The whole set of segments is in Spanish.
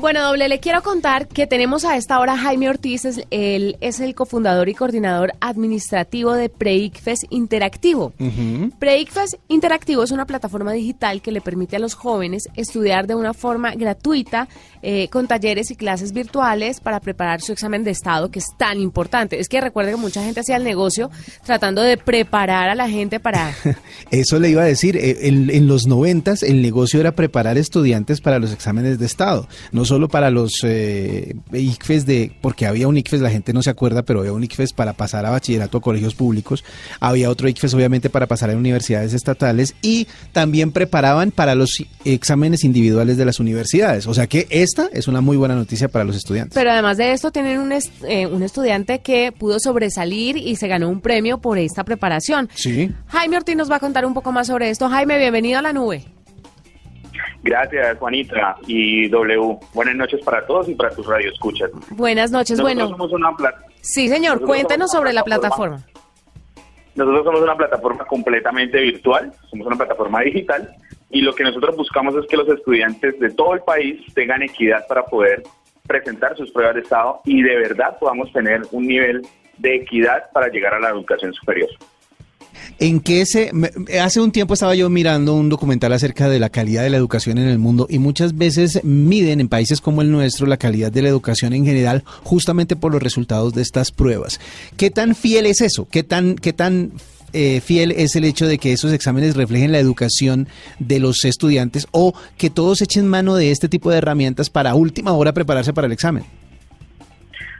Bueno, doble, le quiero contar que tenemos a esta hora Jaime Ortiz, es, él es el cofundador y coordinador administrativo de PreICFES Interactivo. Uh Interactivo es una plataforma digital que le permite a los jóvenes estudiar de una forma gratuita eh, con talleres y clases virtuales para preparar su examen de estado, que es tan importante. Es que recuerde que mucha gente hacía el negocio tratando de preparar a la gente para... Eso le iba a decir, eh, en, en los noventas el negocio era preparar estudiantes para los exámenes de estado. No solo para los eh, ICFES de, porque había un ICFES, la gente no se acuerda, pero había un ICFES para pasar a bachillerato a colegios públicos, había otro ICFES obviamente para pasar a universidades estatales y también preparaban para los exámenes individuales de las universidades. O sea que esta es una muy buena noticia para los estudiantes. Pero además de esto, tienen un, eh, un estudiante que pudo sobresalir y se ganó un premio por esta preparación. Sí. Jaime Ortiz nos va a contar un poco más sobre esto. Jaime, bienvenido a la nube. Gracias, Juanita y W. Buenas noches para todos y para tus radioescuchas. Buenas noches, bueno. Somos una sí, señor, cuéntenos sobre la plataforma. Nosotros somos una plataforma completamente virtual, somos una plataforma digital y lo que nosotros buscamos es que los estudiantes de todo el país tengan equidad para poder presentar sus pruebas de estado y de verdad podamos tener un nivel de equidad para llegar a la educación superior. ¿En qué se.? Hace un tiempo estaba yo mirando un documental acerca de la calidad de la educación en el mundo y muchas veces miden en países como el nuestro la calidad de la educación en general justamente por los resultados de estas pruebas. ¿Qué tan fiel es eso? ¿Qué tan, qué tan eh, fiel es el hecho de que esos exámenes reflejen la educación de los estudiantes o que todos echen mano de este tipo de herramientas para última hora prepararse para el examen?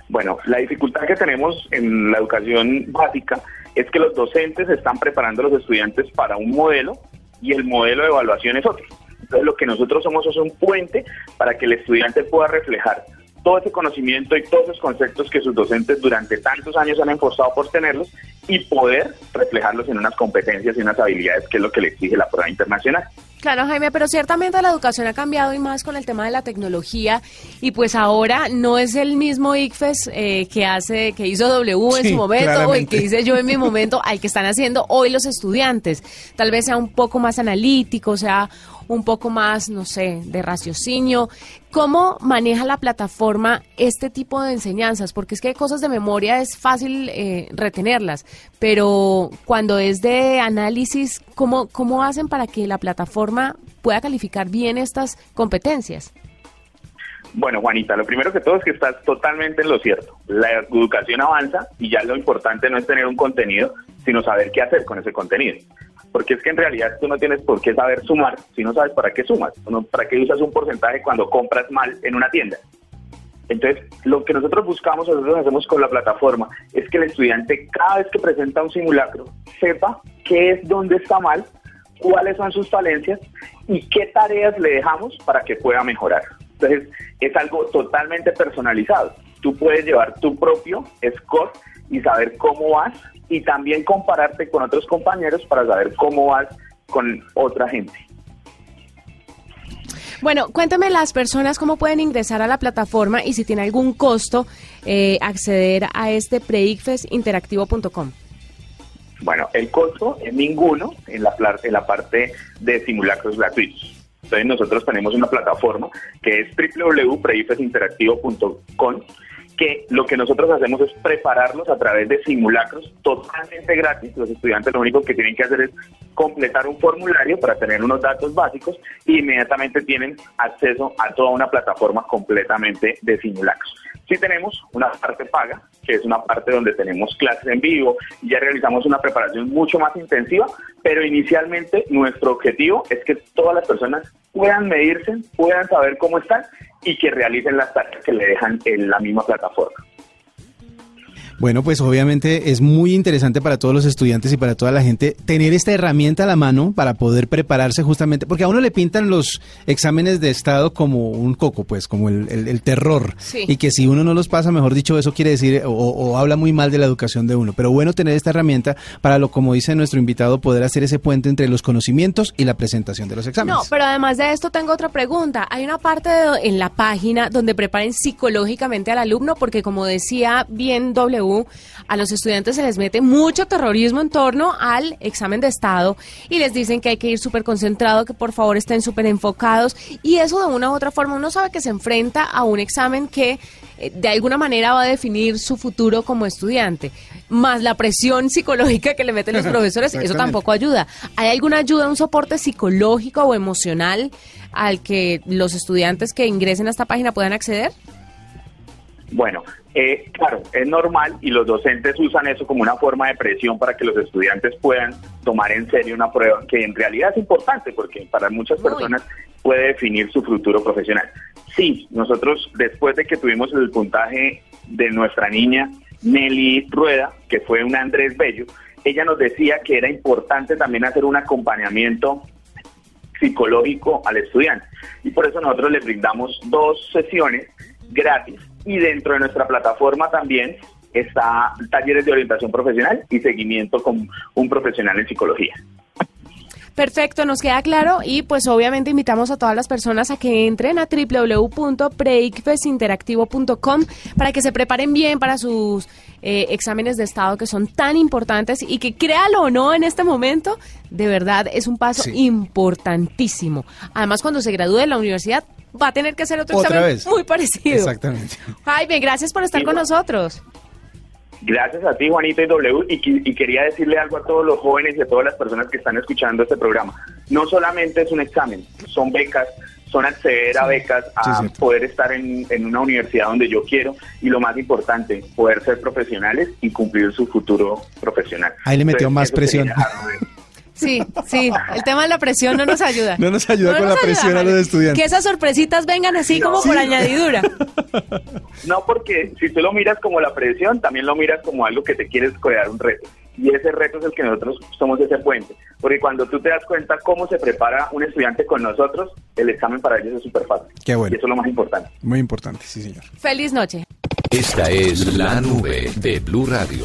Bueno, la dificultad que tenemos en la educación básica es que los docentes están preparando a los estudiantes para un modelo y el modelo de evaluación es otro. Entonces lo que nosotros somos es un puente para que el estudiante pueda reflejar todo ese conocimiento y todos esos conceptos que sus docentes durante tantos años han enforzado por tenerlos y poder reflejarlos en unas competencias y unas habilidades que es lo que le exige la prueba internacional. Claro, Jaime, pero ciertamente la educación ha cambiado y más con el tema de la tecnología y pues ahora no es el mismo ICFES eh, que hace, que hizo W en su momento o el que hice yo en mi momento al que están haciendo hoy los estudiantes. Tal vez sea un poco más analítico, sea un poco más, no sé, de raciocinio. ¿Cómo maneja la plataforma este tipo de enseñanzas? Porque es que cosas de memoria es fácil eh, retenerlas, pero cuando es de análisis, ¿cómo, ¿cómo hacen para que la plataforma pueda calificar bien estas competencias? Bueno, Juanita, lo primero que todo es que estás totalmente en lo cierto. La educación avanza y ya lo importante no es tener un contenido, sino saber qué hacer con ese contenido porque es que en realidad tú no tienes por qué saber sumar si no sabes para qué sumas, para qué usas un porcentaje cuando compras mal en una tienda. Entonces, lo que nosotros buscamos, nosotros hacemos con la plataforma, es que el estudiante cada vez que presenta un simulacro sepa qué es dónde está mal, cuáles son sus falencias y qué tareas le dejamos para que pueda mejorar. Entonces, es algo totalmente personalizado. Tú puedes llevar tu propio score y saber cómo vas y también compararte con otros compañeros para saber cómo vas con otra gente. Bueno, cuéntame las personas cómo pueden ingresar a la plataforma y si tiene algún costo eh, acceder a este preicfesinteractivo.com. Bueno, el costo es ninguno en la, en la parte de simulacros gratuitos. Entonces nosotros tenemos una plataforma que es www.preifesinteractivo.com que lo que nosotros hacemos es prepararlos a través de simulacros totalmente gratis. Los estudiantes lo único que tienen que hacer es completar un formulario para tener unos datos básicos e inmediatamente tienen acceso a toda una plataforma completamente de simulacros. Sí tenemos una parte paga, que es una parte donde tenemos clases en vivo y ya realizamos una preparación mucho más intensiva, pero inicialmente nuestro objetivo es que todas las personas puedan medirse, puedan saber cómo están y que realicen las tareas que le dejan en la misma plataforma. Bueno, pues obviamente es muy interesante para todos los estudiantes y para toda la gente tener esta herramienta a la mano para poder prepararse justamente, porque a uno le pintan los exámenes de estado como un coco, pues como el, terror. Y que si uno no los pasa, mejor dicho, eso quiere decir o, habla muy mal de la educación de uno. Pero bueno tener esta herramienta para, lo como dice nuestro invitado, poder hacer ese puente entre los conocimientos y la presentación de los exámenes. No, pero además de esto tengo otra pregunta. Hay una parte en la página donde preparen psicológicamente al alumno, porque como decía bien W, A los estudiantes se les mete mucho terrorismo en torno al examen de Estado y les dicen que hay que ir súper concentrado, que por favor estén súper enfocados y eso de una u otra forma uno sabe que se enfrenta a un examen que eh, de alguna manera va a definir su futuro como estudiante, más la presión psicológica que le meten los profesores, eso tampoco ayuda. ¿Hay alguna ayuda, un soporte psicológico o emocional al que los estudiantes que ingresen a esta página puedan acceder? Bueno, eh, claro, es normal y los docentes usan eso como una forma de presión para que los estudiantes puedan tomar en serio una prueba que en realidad es importante porque para muchas personas puede definir su futuro profesional. Sí, nosotros después de que tuvimos el puntaje de nuestra niña Nelly Rueda, que fue una Andrés Bello, ella nos decía que era importante también hacer un acompañamiento psicológico al estudiante. Y por eso nosotros le brindamos dos sesiones gratis y dentro de nuestra plataforma también está talleres de orientación profesional y seguimiento con un profesional en psicología. Perfecto, nos queda claro y pues obviamente invitamos a todas las personas a que entren a www.preicfesinteractivo.com para que se preparen bien para sus eh, exámenes de estado que son tan importantes y que créalo o no en este momento, de verdad es un paso importantísimo. Además, cuando se gradúe de la universidad, va a tener que hacer otro examen muy parecido. Exactamente. Jaime, gracias por estar con nosotros. Gracias a ti, Juanita y W, y, quería decirle algo a todos los jóvenes y a todas las personas que están escuchando este programa. No solamente es un examen, son becas, son acceder a becas, a poder estar en, en, una universidad donde yo quiero y lo más importante, poder ser profesionales y cumplir su futuro profesional. Ahí le metió más presión. Sí, sí, el tema de la presión no nos ayuda. No nos ayuda con la presión a los estudiantes. Que esas sorpresitas vengan así como por añadidura. No, porque si tú lo miras como la presión, también lo miras como algo que te quieres crear un reto. Y ese reto es el que nosotros somos ese puente. Porque cuando tú te das cuenta cómo se prepara un estudiante con nosotros, el examen para ellos es súper fácil. Qué bueno. Y eso es lo más importante. Muy importante, sí, señor. Feliz noche. Esta es la nube de Blue Radio.